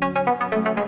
Música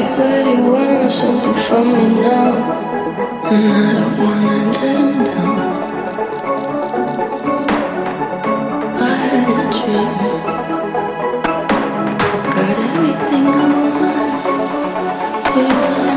Everybody wants something from me now, and I don't wanna let them down. I had a dream, got everything I wanted, but love.